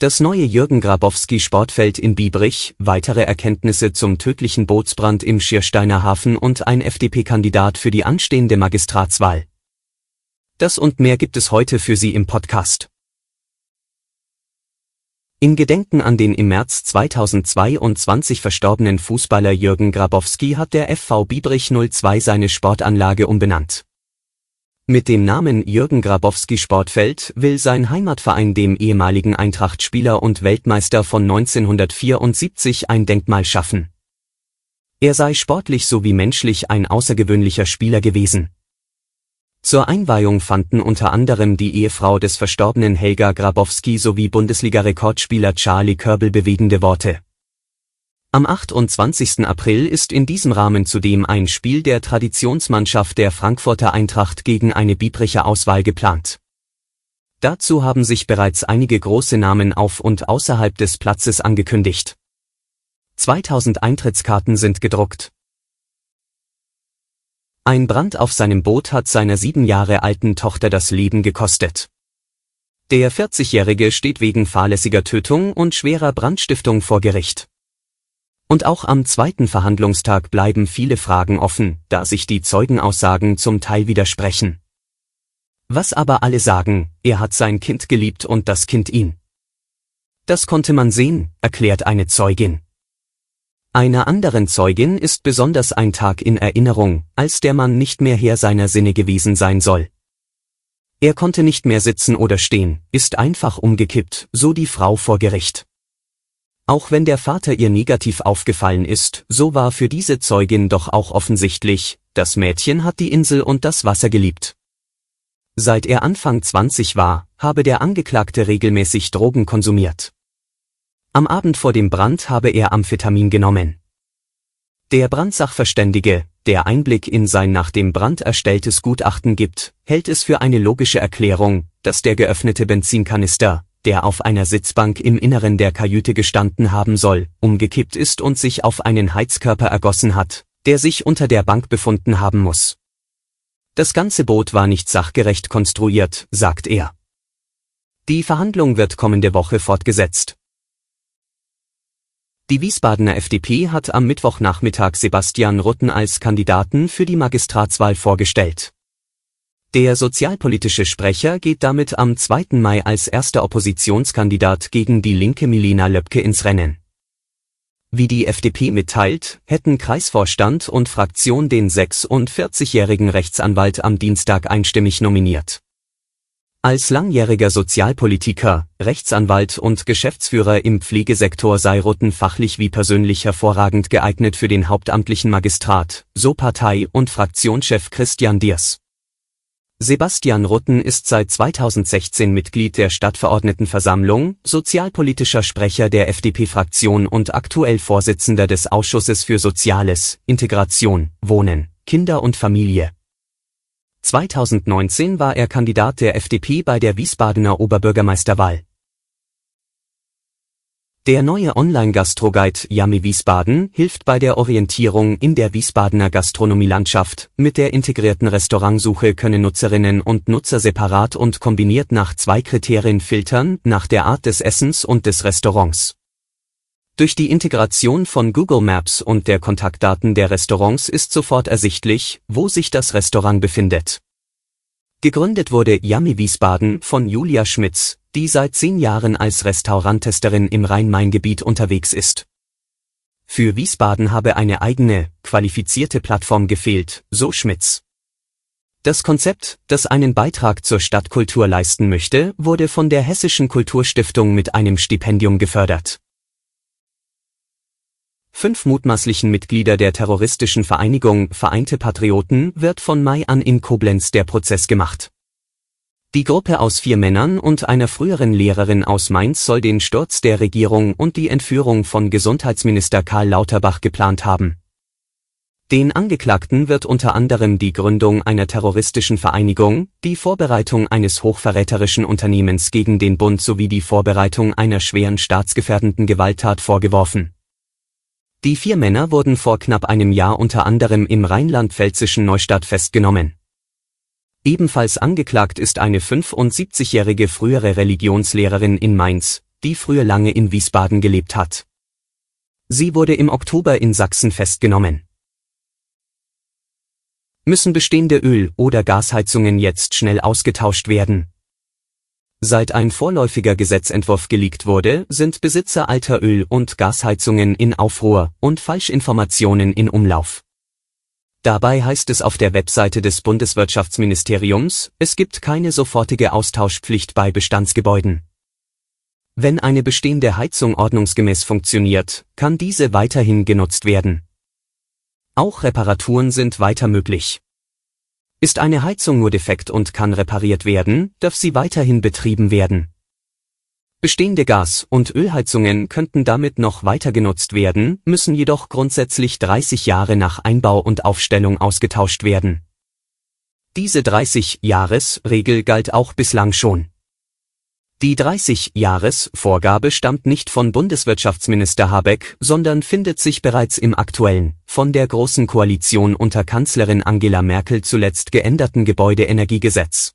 Das neue Jürgen Grabowski Sportfeld in Biebrich, weitere Erkenntnisse zum tödlichen Bootsbrand im Schiersteiner Hafen und ein FDP-Kandidat für die anstehende Magistratswahl. Das und mehr gibt es heute für Sie im Podcast. In Gedenken an den im März 2022 verstorbenen Fußballer Jürgen Grabowski hat der FV Biebrich 02 seine Sportanlage umbenannt. Mit dem Namen Jürgen Grabowski Sportfeld will sein Heimatverein dem ehemaligen Eintracht-Spieler und Weltmeister von 1974 ein Denkmal schaffen. Er sei sportlich sowie menschlich ein außergewöhnlicher Spieler gewesen. Zur Einweihung fanden unter anderem die Ehefrau des verstorbenen Helga Grabowski sowie Bundesliga-Rekordspieler Charlie Körbel bewegende Worte. Am 28. April ist in diesem Rahmen zudem ein Spiel der Traditionsmannschaft der Frankfurter Eintracht gegen eine Biebricher Auswahl geplant. Dazu haben sich bereits einige große Namen auf und außerhalb des Platzes angekündigt. 2000 Eintrittskarten sind gedruckt. Ein Brand auf seinem Boot hat seiner sieben Jahre alten Tochter das Leben gekostet. Der 40-Jährige steht wegen fahrlässiger Tötung und schwerer Brandstiftung vor Gericht. Und auch am zweiten Verhandlungstag bleiben viele Fragen offen, da sich die Zeugenaussagen zum Teil widersprechen. Was aber alle sagen, er hat sein Kind geliebt und das Kind ihn. Das konnte man sehen, erklärt eine Zeugin. Einer anderen Zeugin ist besonders ein Tag in Erinnerung, als der Mann nicht mehr Herr seiner Sinne gewesen sein soll. Er konnte nicht mehr sitzen oder stehen, ist einfach umgekippt, so die Frau vor Gericht. Auch wenn der Vater ihr negativ aufgefallen ist, so war für diese Zeugin doch auch offensichtlich, das Mädchen hat die Insel und das Wasser geliebt. Seit er Anfang 20 war, habe der Angeklagte regelmäßig Drogen konsumiert. Am Abend vor dem Brand habe er Amphetamin genommen. Der Brandsachverständige, der Einblick in sein nach dem Brand erstelltes Gutachten gibt, hält es für eine logische Erklärung, dass der geöffnete Benzinkanister, der auf einer Sitzbank im Inneren der Kajüte gestanden haben soll, umgekippt ist und sich auf einen Heizkörper ergossen hat, der sich unter der Bank befunden haben muss. Das ganze Boot war nicht sachgerecht konstruiert, sagt er. Die Verhandlung wird kommende Woche fortgesetzt. Die Wiesbadener FDP hat am Mittwochnachmittag Sebastian Rutten als Kandidaten für die Magistratswahl vorgestellt. Der sozialpolitische Sprecher geht damit am 2. Mai als erster Oppositionskandidat gegen die linke Milena Löbke ins Rennen. Wie die FDP mitteilt, hätten Kreisvorstand und Fraktion den 46-jährigen Rechtsanwalt am Dienstag einstimmig nominiert. Als langjähriger Sozialpolitiker, Rechtsanwalt und Geschäftsführer im Pflegesektor sei Rutten fachlich wie persönlich hervorragend geeignet für den hauptamtlichen Magistrat, so Partei- und Fraktionschef Christian Diers. Sebastian Rutten ist seit 2016 Mitglied der Stadtverordnetenversammlung, sozialpolitischer Sprecher der FDP-Fraktion und aktuell Vorsitzender des Ausschusses für Soziales, Integration, Wohnen, Kinder und Familie. 2019 war er Kandidat der FDP bei der Wiesbadener Oberbürgermeisterwahl. Der neue Online-Gastroguide Yummy Wiesbaden hilft bei der Orientierung in der Wiesbadener Gastronomielandschaft. Mit der integrierten Restaurantsuche können Nutzerinnen und Nutzer separat und kombiniert nach zwei Kriterien filtern, nach der Art des Essens und des Restaurants. Durch die Integration von Google Maps und der Kontaktdaten der Restaurants ist sofort ersichtlich, wo sich das Restaurant befindet. Gegründet wurde Yummy Wiesbaden von Julia Schmitz, die seit zehn Jahren als Restauranttesterin im Rhein-Main-Gebiet unterwegs ist. Für Wiesbaden habe eine eigene, qualifizierte Plattform gefehlt, so Schmitz. Das Konzept, das einen Beitrag zur Stadtkultur leisten möchte, wurde von der Hessischen Kulturstiftung mit einem Stipendium gefördert. Fünf mutmaßlichen Mitglieder der terroristischen Vereinigung Vereinte Patrioten wird von Mai an in Koblenz der Prozess gemacht. Die Gruppe aus vier Männern und einer früheren Lehrerin aus Mainz soll den Sturz der Regierung und die Entführung von Gesundheitsminister Karl Lauterbach geplant haben. Den Angeklagten wird unter anderem die Gründung einer terroristischen Vereinigung, die Vorbereitung eines hochverräterischen Unternehmens gegen den Bund sowie die Vorbereitung einer schweren staatsgefährdenden Gewalttat vorgeworfen. Die vier Männer wurden vor knapp einem Jahr unter anderem im rheinland-pfälzischen Neustadt festgenommen. Ebenfalls angeklagt ist eine 75-jährige frühere Religionslehrerin in Mainz, die früher lange in Wiesbaden gelebt hat. Sie wurde im Oktober in Sachsen festgenommen müssen bestehende Öl- oder Gasheizungen jetzt schnell ausgetauscht werden. Seit ein vorläufiger Gesetzentwurf geleakt wurde, sind Besitzer alter Öl- und Gasheizungen in Aufruhr und Falschinformationen in Umlauf. Dabei heißt es auf der Webseite des Bundeswirtschaftsministeriums, es gibt keine sofortige Austauschpflicht bei Bestandsgebäuden. Wenn eine bestehende Heizung ordnungsgemäß funktioniert, kann diese weiterhin genutzt werden. Auch Reparaturen sind weiter möglich. Ist eine Heizung nur defekt und kann repariert werden, darf sie weiterhin betrieben werden. Bestehende Gas- und Ölheizungen könnten damit noch weiter genutzt werden, müssen jedoch grundsätzlich 30 Jahre nach Einbau und Aufstellung ausgetauscht werden. Diese 30-Jahres-Regel galt auch bislang schon. Die 30-Jahres-Vorgabe stammt nicht von Bundeswirtschaftsminister Habeck, sondern findet sich bereits im aktuellen, von der Großen Koalition unter Kanzlerin Angela Merkel zuletzt geänderten Gebäudeenergiegesetz.